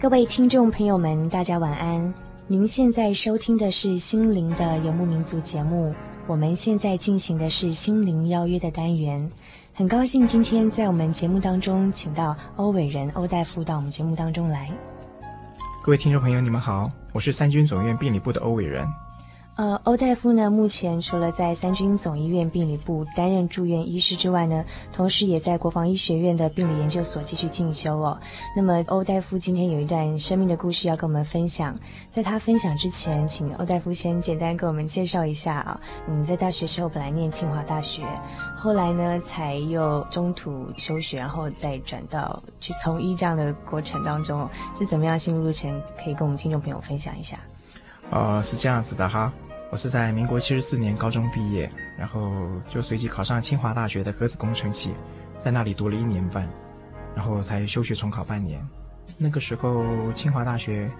各位听众朋友们，大家晚安。您现在收听的是《心灵的游牧民族》节目，我们现在进行的是《心灵邀约》的单元。很高兴今天在我们节目当中请到欧伟仁欧大夫到我们节目当中来。各位听众朋友，你们好，我是三军总院病理部的欧伟仁。呃，欧大夫呢，目前除了在三军总医院病理部担任住院医师之外呢，同时也在国防医学院的病理研究所继续进修哦。那么，欧大夫今天有一段生命的故事要跟我们分享。在他分享之前，请欧大夫先简单给我们介绍一下啊。你在大学时候本来念清华大学，后来呢才又中途休学，然后再转到去从医这样的过程当中，是怎么样心路历程？可以跟我们听众朋友分享一下。呃，是这样子的哈，我是在民国七十四年高中毕业，然后就随即考上清华大学的核子工程系，在那里读了一年半，然后才休学重考半年。那个时候清华大学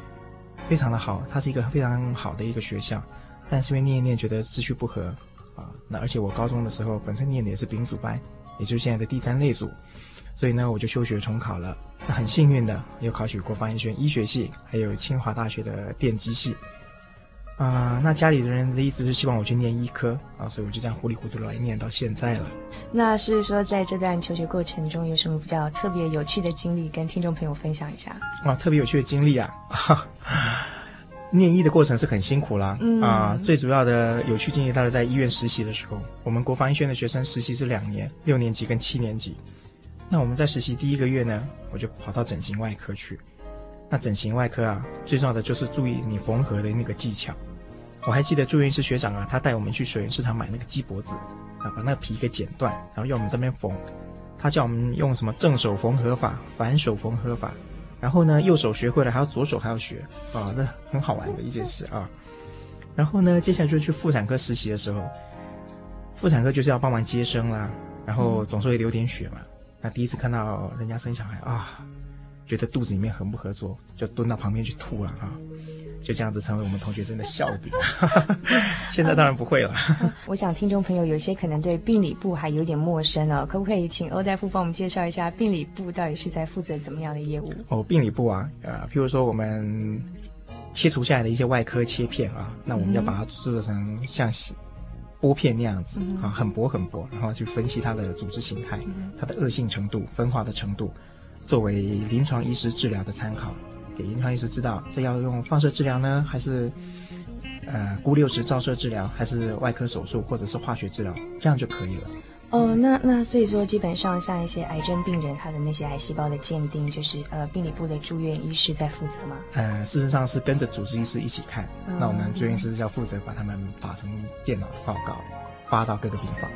非常的好，它是一个非常好的一个学校，但是因为念一念觉得志趣不合啊，那而且我高中的时候本身念的也是丙组班，也就是现在的第三类组，所以呢我就休学重考了。那很幸运的又考取国防医学医学系，还有清华大学的电机系。啊、呃，那家里的人的意思是希望我去念医科啊，所以我就这样糊里糊涂来念到现在了。那是说，在这段求学过程中，有什么比较特别有趣的经历，跟听众朋友分享一下？哇，特别有趣的经历啊！哈，念医的过程是很辛苦啦。嗯啊，最主要的有趣经历，大概在医院实习的时候。我们国防医学院的学生实习是两年，六年级跟七年级。那我们在实习第一个月呢，我就跑到整形外科去。那整形外科啊，最重要的就是注意你缝合的那个技巧。我还记得住院医师学长啊，他带我们去水源市场买那个鸡脖子，啊，把那个皮给剪断，然后要我们这边缝。他叫我们用什么正手缝合法、反手缝合法，然后呢，右手学会了，还要左手还要学，啊，这很好玩的一件事啊。然后呢，接下来就去妇产科实习的时候，妇产科就是要帮忙接生啦，然后总是会流点血嘛。那第一次看到人家生小孩啊，觉得肚子里面很不合作，就蹲到旁边去吐了啊。就这样子成为我们同学真的笑柄，现在当然不会了。我想听众朋友有些可能对病理部还有点陌生哦，可不可以请欧大夫帮我们介绍一下病理部到底是在负责怎么样的业务？哦，病理部啊，呃，譬如说我们切除下来的一些外科切片啊，那我们要把它做成像玻片那样子啊，很薄很薄，然后去分析它的组织形态、它的恶性程度、分化的程度，作为临床医师治疗的参考。给临床医师知道，这要用放射治疗呢，还是呃钴六十照射治疗，还是外科手术，或者是化学治疗，这样就可以了。哦，那那所以说，基本上像一些癌症病人，他的那些癌细胞的鉴定，就是呃病理部的住院医师在负责吗？呃，事实上是跟着主治医师一起看。嗯、那我们住院医师要负责把他们打成电脑的报告，发到各个病房。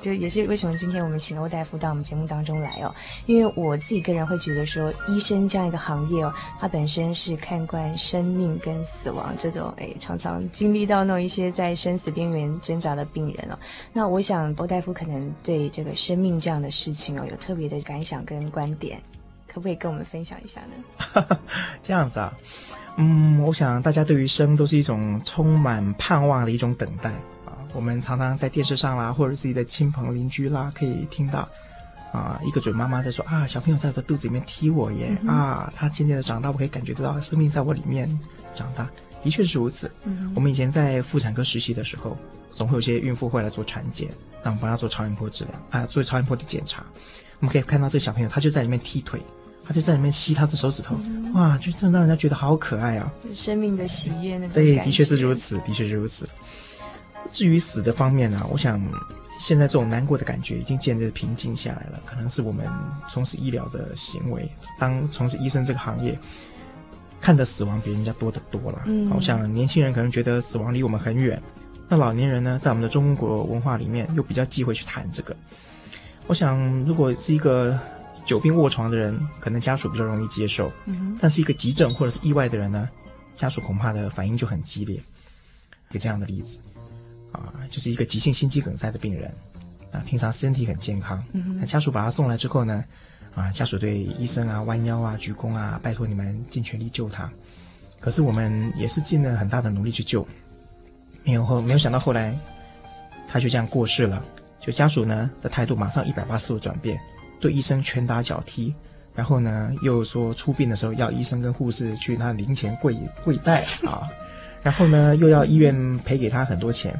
就也是为什么今天我们请欧大夫到我们节目当中来哦，因为我自己个人会觉得说，医生这样一个行业哦，它本身是看惯生命跟死亡这种，哎，常常经历到那一些在生死边缘挣扎的病人哦。那我想欧大夫可能对这个生命这样的事情哦，有特别的感想跟观点，可不可以跟我们分享一下呢？这样子啊，嗯，我想大家对于生都是一种充满盼望的一种等待。我们常常在电视上啦，或者自己的亲朋邻居啦，可以听到，啊，一个准妈妈在说啊，小朋友在我的肚子里面踢我耶，嗯、啊，他渐渐的长大，我可以感觉得到生命在我里面长大，的确是如此。嗯、我们以前在妇产科实习的时候，总会有些孕妇会来做产检，那我们帮她做超音波治疗，啊，做超音波的检查，我们可以看到这个小朋友，他就在里面踢腿，他就在里面吸他的手指头，嗯、哇，就真的让人家觉得好可爱啊，生命的喜悦那种。对，的确是如此，的确是如此。至于死的方面呢、啊，我想现在这种难过的感觉已经渐渐平静下来了。可能是我们从事医疗的行为，当从事医生这个行业，看的死亡比人家多得多了。嗯，我想年轻人可能觉得死亡离我们很远，那老年人呢，在我们的中国文化里面又比较忌讳去谈这个。我想，如果是一个久病卧床的人，可能家属比较容易接受。嗯，但是一个急症或者是意外的人呢，家属恐怕的反应就很激烈。一个这样的例子。啊，就是一个急性心肌梗塞的病人，啊，平常身体很健康，那、嗯、家属把他送来之后呢，啊，家属对医生啊弯腰啊鞠躬啊，拜托你们尽全力救他。可是我们也是尽了很大的努力去救，没有后没有想到后来他就这样过世了。就家属呢的态度马上一百八十度转变，对医生拳打脚踢，然后呢，又说出殡的时候要医生跟护士去他灵前跪跪拜啊，然后呢，又要医院赔给他很多钱。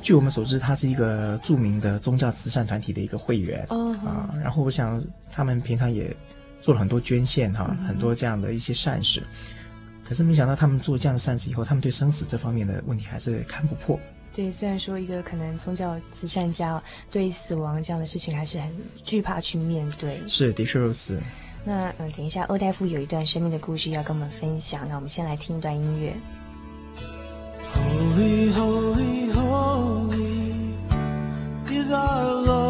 据我们所知，他是一个著名的宗教慈善团体的一个会员。哦。啊，然后我想他们平常也做了很多捐献哈，很多这样的一些善事。可是没想到他们做这样的善事以后，他们对生死这方面的问题还是看不破。对，虽然说一个可能宗教慈善家对死亡这样的事情还是很惧怕去面对。是，的确如此。那嗯，等一下，欧大夫有一段生命的故事要跟我们分享。那我们先来听一段音乐。Holy, holy, holy is our Lord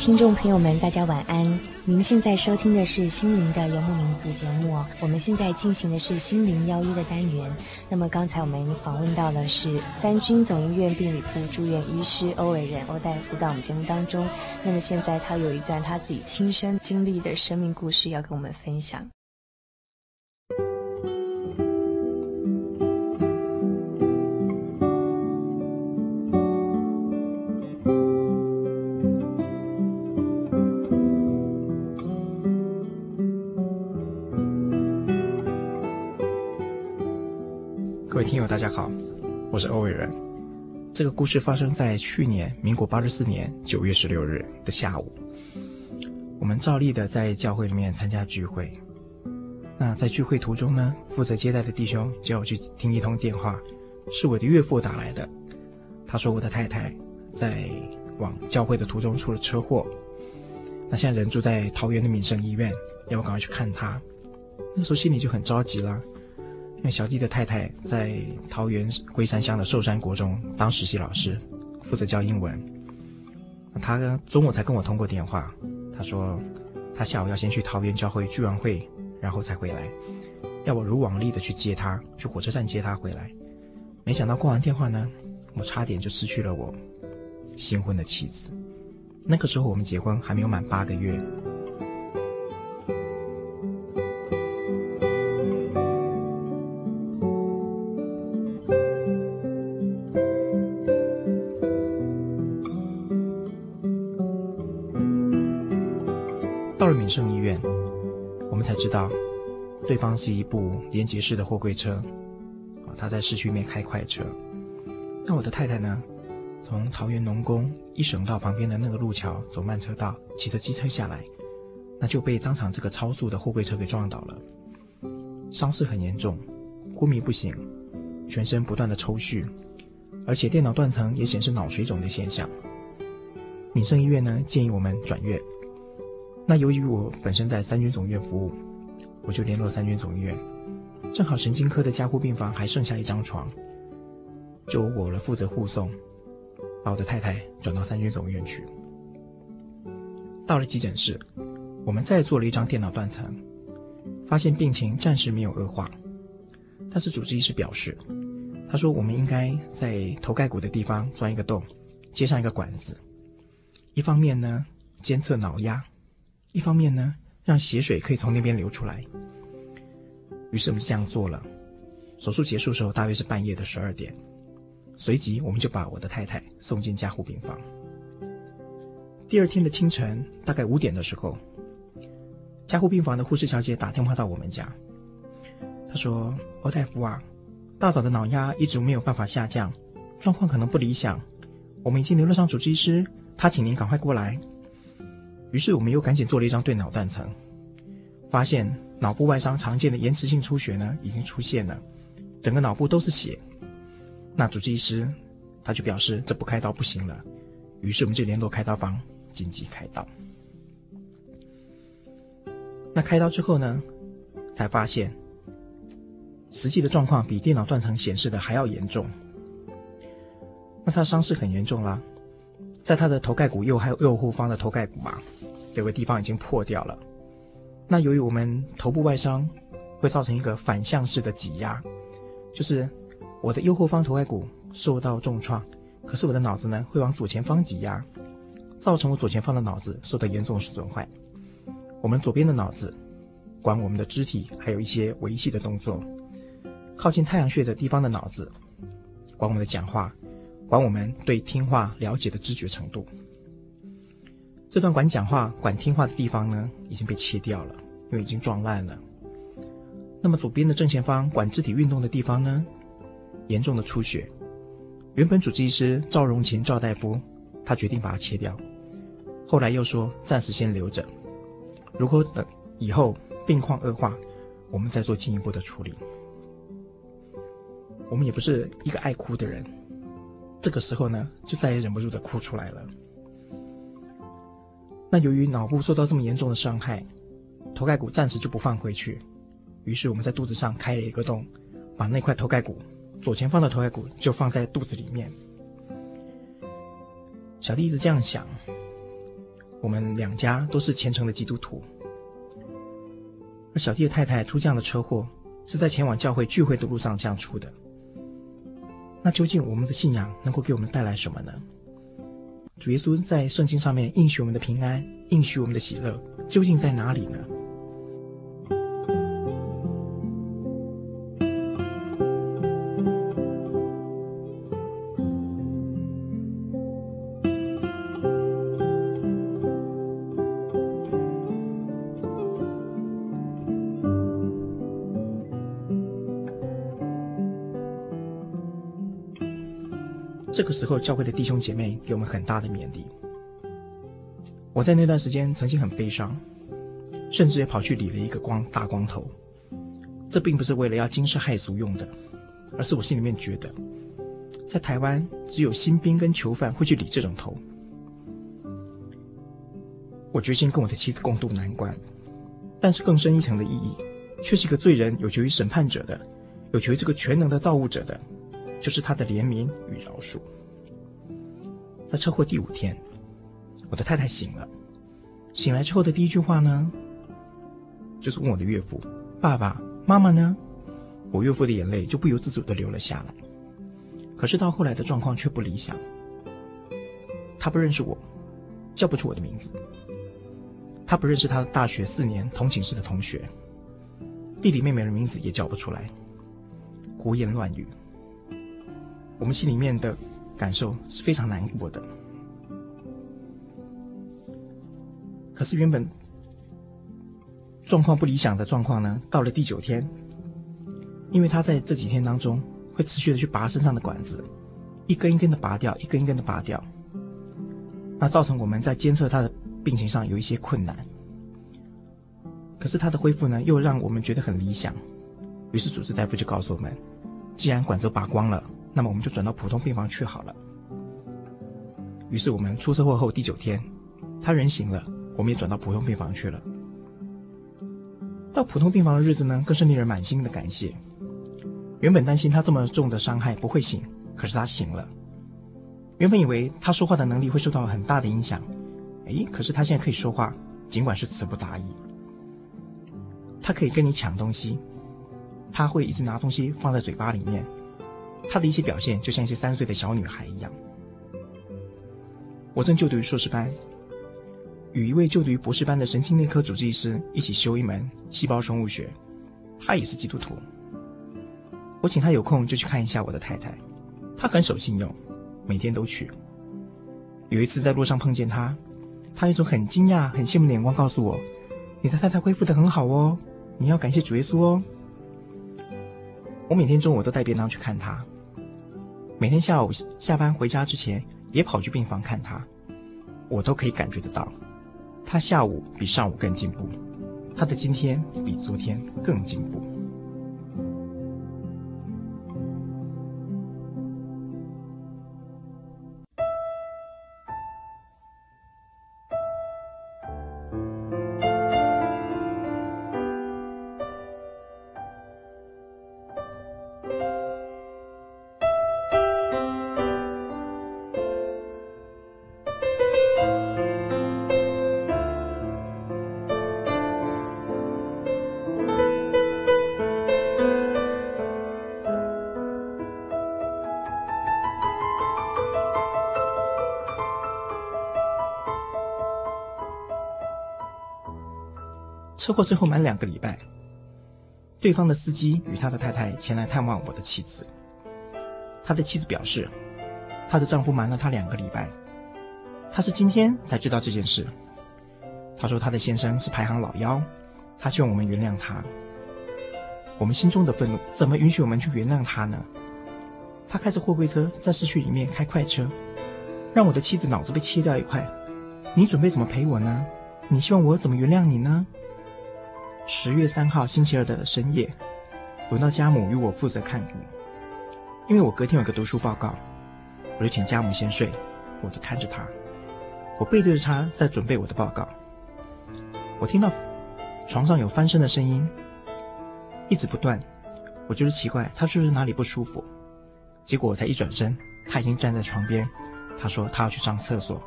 听众朋友们，大家晚安。您现在收听的是心灵的游牧民族节目。我们现在进行的是心灵邀约的单元。那么刚才我们访问到的是三军总医院病理部住院医师欧伟仁欧大夫到我们节目当中。那么现在他有一段他自己亲身经历的生命故事要跟我们分享。各位听友，大家好，我是欧伟仁。这个故事发生在去年民国八十四年九月十六日的下午。我们照例的在教会里面参加聚会。那在聚会途中呢，负责接待的弟兄叫我去听一通电话，是我的岳父打来的。他说我的太太在往教会的途中出了车祸，那现在人住在桃园的民生医院，要我赶快去看他。那时候心里就很着急了。因为小弟的太太在桃园龟山乡的寿山国中当实习老师，负责教英文。他中午才跟我通过电话，他说他下午要先去桃园教会聚完会，然后才回来，要我如往例的去接他，去火车站接他回来。没想到挂完电话呢，我差点就失去了我新婚的妻子。那个时候我们结婚还没有满八个月。我们才知道，对方是一部连接式的货柜车，啊，他在市区里面开快车。那我的太太呢，从桃园农工一省道旁边的那个路桥走慢车道，骑着机车下来，那就被当场这个超速的货柜车给撞倒了，伤势很严重，昏迷不醒，全身不断的抽搐，而且电脑断层也显示脑水肿的现象。敏盛医院呢，建议我们转院。那由于我本身在三军总院服务，我就联络三军总医院，正好神经科的加护病房还剩下一张床，就我了负责护送。把我的太太转到三军总医院去。到了急诊室，我们再做了一张电脑断层，发现病情暂时没有恶化。但是主治医师表示，他说我们应该在头盖骨的地方钻一个洞，接上一个管子，一方面呢监测脑压，一方面呢让血水可以从那边流出来。于是我们这样做了。手术结束的时候大约是半夜的十二点，随即我们就把我的太太送进加护病房。第二天的清晨，大概五点的时候，加护病房的护士小姐打电话到我们家。她说：“欧大夫啊，大嫂的脑压一直没有办法下降，状况可能不理想。我们已经联络上主治医师，他请您赶快过来。”于是我们又赶紧做了一张对脑断层，发现脑部外伤常见的延迟性出血呢已经出现了，整个脑部都是血。那主治医师他就表示这不开刀不行了，于是我们就联络开刀房。紧急开刀。那开刀之后呢，才发现实际的状况比电脑断层显示的还要严重。那他伤势很严重啦，在他的头盖骨右还有右后方的头盖骨嘛，有个地方已经破掉了。那由于我们头部外伤会造成一个反向式的挤压，就是我的右后方头盖骨受到重创，可是我的脑子呢会往左前方挤压。造成我左前方的脑子受到严重损坏。我们左边的脑子管我们的肢体，还有一些维系的动作；靠近太阳穴的地方的脑子管我们的讲话，管我们对听话了解的知觉程度。这段管讲话、管听话的地方呢，已经被切掉了，因为已经撞烂了。那么左边的正前方管肢体运动的地方呢，严重的出血。原本主治医师赵荣琴赵大夫，他决定把它切掉。后来又说暂时先留着，如果等以后病况恶化，我们再做进一步的处理。我们也不是一个爱哭的人，这个时候呢，就再也忍不住的哭出来了。那由于脑部受到这么严重的伤害，头盖骨暂时就不放回去，于是我们在肚子上开了一个洞，把那块头盖骨左前方的头盖骨就放在肚子里面。小弟一直这样想。我们两家都是虔诚的基督徒，而小弟的太太出这样的车祸，是在前往教会聚会的路上这样出的。那究竟我们的信仰能够给我们带来什么呢？主耶稣在圣经上面应许我们的平安，应许我们的喜乐，究竟在哪里呢？这个时候，教会的弟兄姐妹给我们很大的勉励。我在那段时间曾经很悲伤，甚至也跑去理了一个光大光头。这并不是为了要惊世骇俗用的，而是我心里面觉得，在台湾只有新兵跟囚犯会去理这种头。我决心跟我的妻子共度难关，但是更深一层的意义，却是一个罪人有求于审判者的，有求于这个全能的造物者的。就是他的怜悯与饶恕。在车祸第五天，我的太太醒了。醒来之后的第一句话呢，就是问我的岳父：“爸爸妈妈呢？”我岳父的眼泪就不由自主地流了下来。可是到后来的状况却不理想。他不认识我，叫不出我的名字。他不认识他的大学四年同寝室的同学，弟弟妹妹的名字也叫不出来，胡言乱语。我们心里面的感受是非常难过的。可是原本状况不理想的状况呢，到了第九天，因为他在这几天当中会持续的去拔身上的管子，一根一根的拔掉，一根一根的拔掉，那造成我们在监测他的病情上有一些困难。可是他的恢复呢，又让我们觉得很理想，于是主治大夫就告诉我们，既然管子拔光了。那么我们就转到普通病房去好了。于是我们出车祸后第九天，他人醒了，我们也转到普通病房去了。到普通病房的日子呢，更是令人满心的感谢。原本担心他这么重的伤害不会醒，可是他醒了。原本以为他说话的能力会受到很大的影响，哎，可是他现在可以说话，尽管是词不达意。他可以跟你抢东西，他会一直拿东西放在嘴巴里面，他的一些表现就像一些三岁的小女孩一样。我正就读于硕士班，与一位就读于博士班的神经内科主治医师一起修一门细胞生物学，他也是基督徒。我请他有空就去看一下我的太太，他很守信用。每天都去。有一次在路上碰见他，他有一种很惊讶、很羡慕的眼光告诉我：“你的太太恢复得很好哦，你要感谢主耶稣哦。”我每天中午都带便当去看他，每天下午下班回家之前也跑去病房看他，我都可以感觉得到，他下午比上午更进步，他的今天比昨天更进步。车祸之后满两个礼拜，对方的司机与他的太太前来探望我的妻子。他的妻子表示，她的丈夫瞒了她两个礼拜，她是今天才知道这件事。她说她的先生是排行老幺，她希望我们原谅他。我们心中的愤怒怎么允许我们去原谅他呢？他开着货柜车在市区里面开快车，让我的妻子脑子被切掉一块。你准备怎么赔我呢？你希望我怎么原谅你呢？十月三号星期二的深夜，轮到家母与我负责看顾，因为我隔天有个读书报告，我就请家母先睡，我则看着她。我背对着她在准备我的报告。我听到床上有翻身的声音，一直不断。我觉得奇怪，她是不是哪里不舒服？结果我才一转身，她已经站在床边。她说她要去上厕所，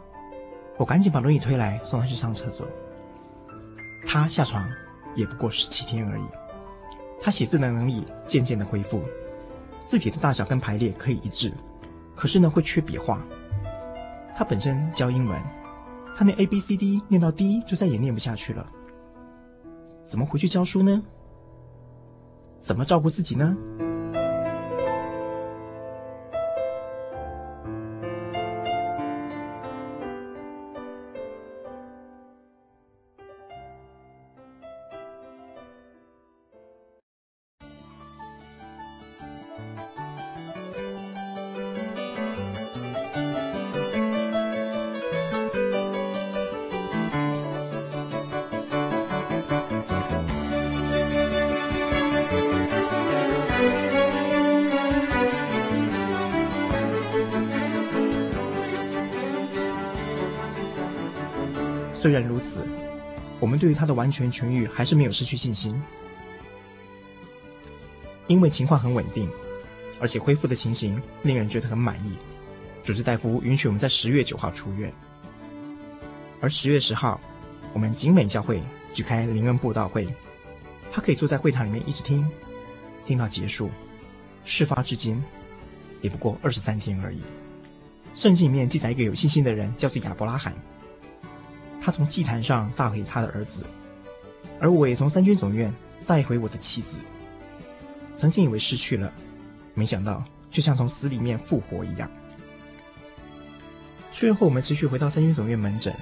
我赶紧把轮椅推来送她去上厕所。她下床。也不过十七天而已，他写字的能力渐渐的恢复，字体的大小跟排列可以一致，可是呢会缺笔画。他本身教英文，他那 A B C D 念到 D 就再也念不下去了，怎么回去教书呢？怎么照顾自己呢？虽然如此，我们对于他的完全痊愈还是没有失去信心，因为情况很稳定，而且恢复的情形令人觉得很满意。主治大夫允许我们在十月九号出院，而十月十号，我们景美教会举开灵恩布道会，他可以坐在会堂里面一直听，听到结束。事发至今，也不过二十三天而已。圣经里面记载一个有信心的人，叫做亚伯拉罕。他从祭坛上带回他的儿子，而我也从三军总院带回我的妻子。曾经以为失去了，没想到就像从死里面复活一样。出院后，我们持续回到三军总院门诊。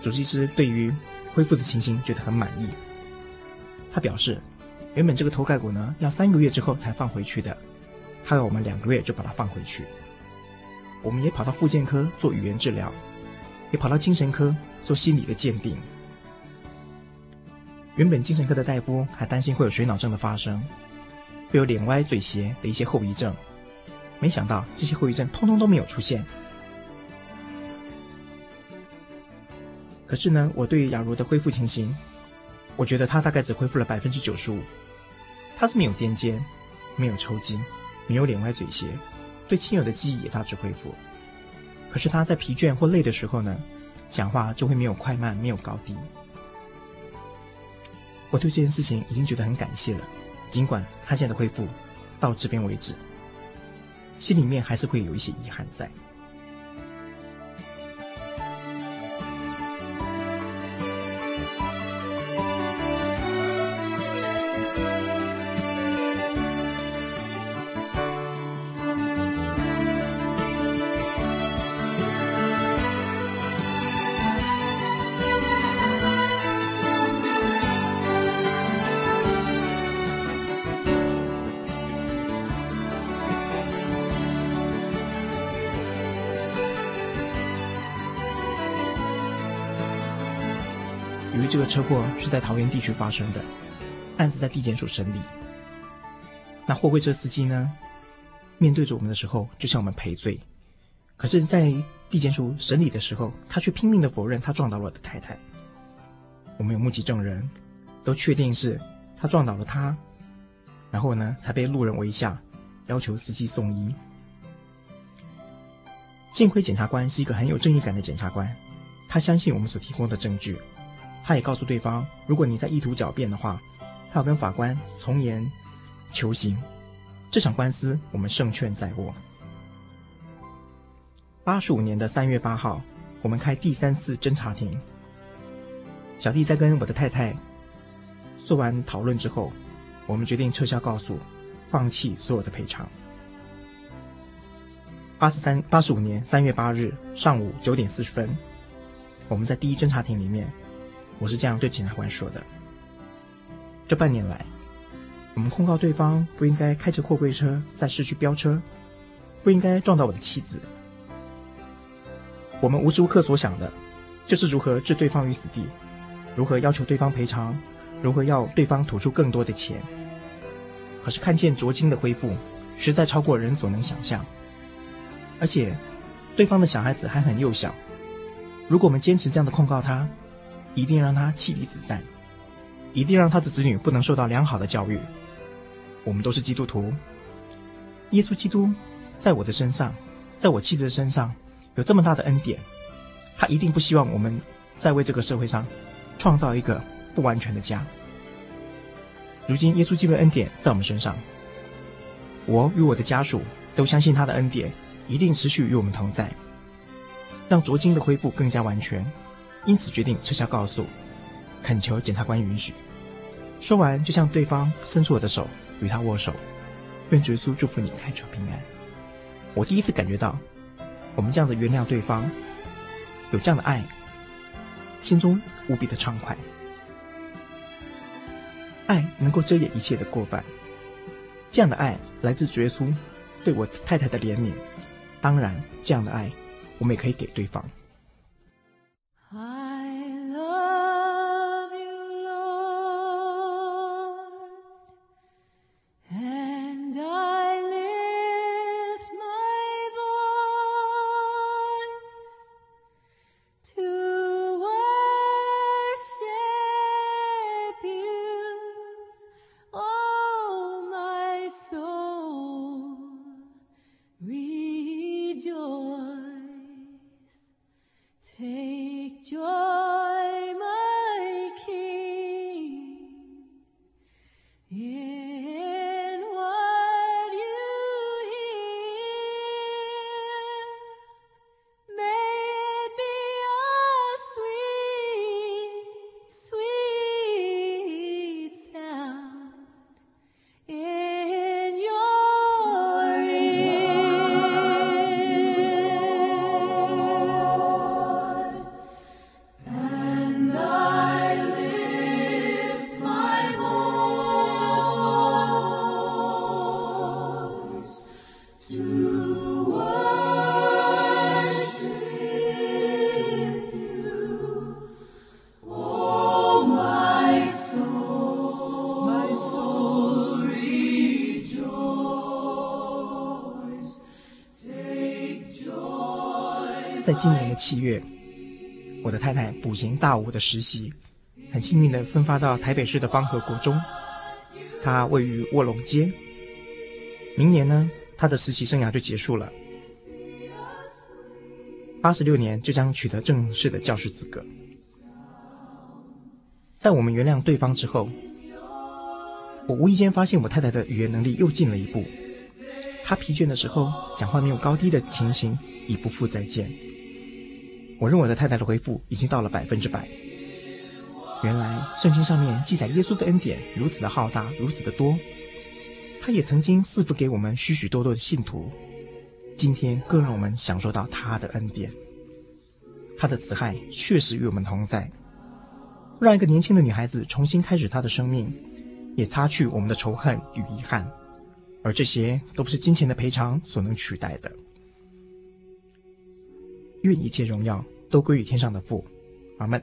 主治医师对于恢复的情形觉得很满意。他表示，原本这个头盖骨呢要三个月之后才放回去的，他要我们两个月就把它放回去。我们也跑到复健科做语言治疗，也跑到精神科做心理的鉴定。原本精神科的大夫还担心会有水脑症的发生，会有脸歪嘴斜的一些后遗症，没想到这些后遗症通通都没有出现。可是呢，我对于雅茹的恢复情形，我觉得他大概只恢复了百分之九十五。他是没有癫痫，没有抽筋，没有脸歪嘴斜。对亲友的记忆也大致恢复。可是他在疲倦或累的时候呢，讲话就会没有快慢，没有高低。我对这件事情已经觉得很感谢了，尽管他现在的恢复到这边为止，心里面还是会有一些遗憾在。这个车祸是在桃园地区发生的，案子在地检署审理。那货柜车司机呢，面对着我们的时候，就向我们赔罪。可是，在地检署审理的时候，他却拼命的否认他撞倒了我的太太。我们有目击证人，都确定是他撞倒了他，然后呢，才被路人围下，要求司机送医。幸亏检察官是一个很有正义感的检察官，他相信我们所提供的证据。他也告诉对方，如果你在意图狡辩的话，他要跟法官从严求刑。这场官司我们胜券在握。八十五年的三月八号，我们开第三次侦查庭。小弟在跟我的太太做完讨论之后，我们决定撤销告诉，放弃所有的赔偿。八十三八十五年三月八日上午九点四十分，我们在第一侦查庭里面。我是这样对检察官说的：这半年来，我们控告对方不应该开着货柜车在市区飙车，不应该撞到我的妻子。我们无时无刻所想的，就是如何置对方于死地，如何要求对方赔偿，如何要对方吐出更多的钱。可是看见卓金的恢复，实在超过人所能想象。而且，对方的小孩子还很幼小，如果我们坚持这样的控告他，一定让他妻离子散，一定让他的子女不能受到良好的教育。我们都是基督徒，耶稣基督在我的身上，在我妻子的身上有这么大的恩典，他一定不希望我们再为这个社会上创造一个不完全的家。如今耶稣基督的恩典在我们身上，我与我的家属都相信他的恩典一定持续与我们同在，让卓金的恢复更加完全。因此决定撤销告诉，恳求检察官允许。说完，就向对方伸出我的手，与他握手，愿耶稣祝福你开车平安。我第一次感觉到，我们这样子原谅对方，有这样的爱，心中无比的畅快。爱能够遮掩一切的过犯，这样的爱来自耶稣对我太太的怜悯。当然，这样的爱，我们也可以给对方。在今年的七月，我的太太补行大五的实习，很幸运的分发到台北市的方和国中，它位于卧龙街。明年呢，他的实习生涯就结束了。八十六年就将取得正式的教师资格。在我们原谅对方之后，我无意间发现我太太的语言能力又进了一步。她疲倦的时候，讲话没有高低的情形已不复再见。我认为我的太太的回复已经到了百分之百。原来圣经上面记载耶稣的恩典如此的浩大，如此的多。他也曾经赐福给我们许许多多的信徒，今天更让我们享受到他的恩典。他的慈爱确实与我们同在，让一个年轻的女孩子重新开始她的生命，也擦去我们的仇恨与遗憾，而这些都不是金钱的赔偿所能取代的。愿一切荣耀都归于天上的父，阿门。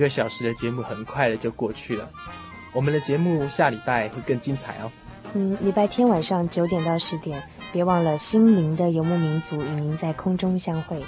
一个小时的节目很快的就过去了，我们的节目下礼拜会更精彩哦。嗯，礼拜天晚上九点到十点，别忘了心灵的游牧民族与您在空中相会。